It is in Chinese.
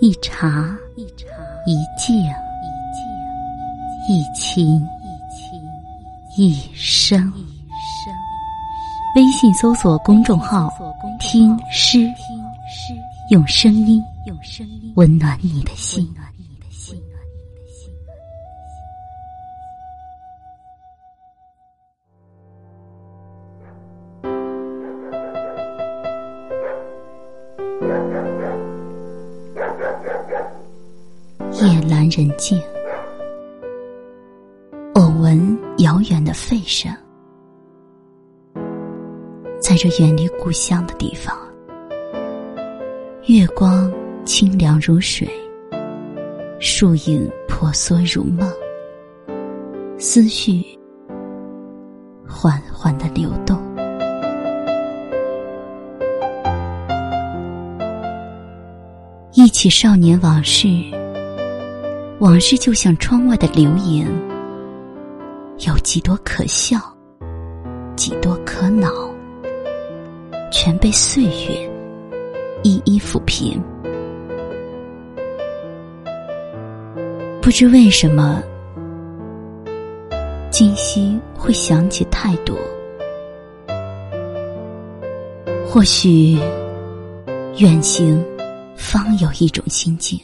一茶一静一情一生。微信搜索公众号“听诗”，用声音温暖你的心。夜阑人静，偶闻遥远的吠声，在这远离故乡的地方，月光清凉如水，树影婆娑如梦，思绪缓缓的流动。忆起少年往事。往事就像窗外的流萤，有几多可笑，几多可恼，全被岁月一一抚平。不知为什么，今夕会想起太多。或许远行，方有一种心境。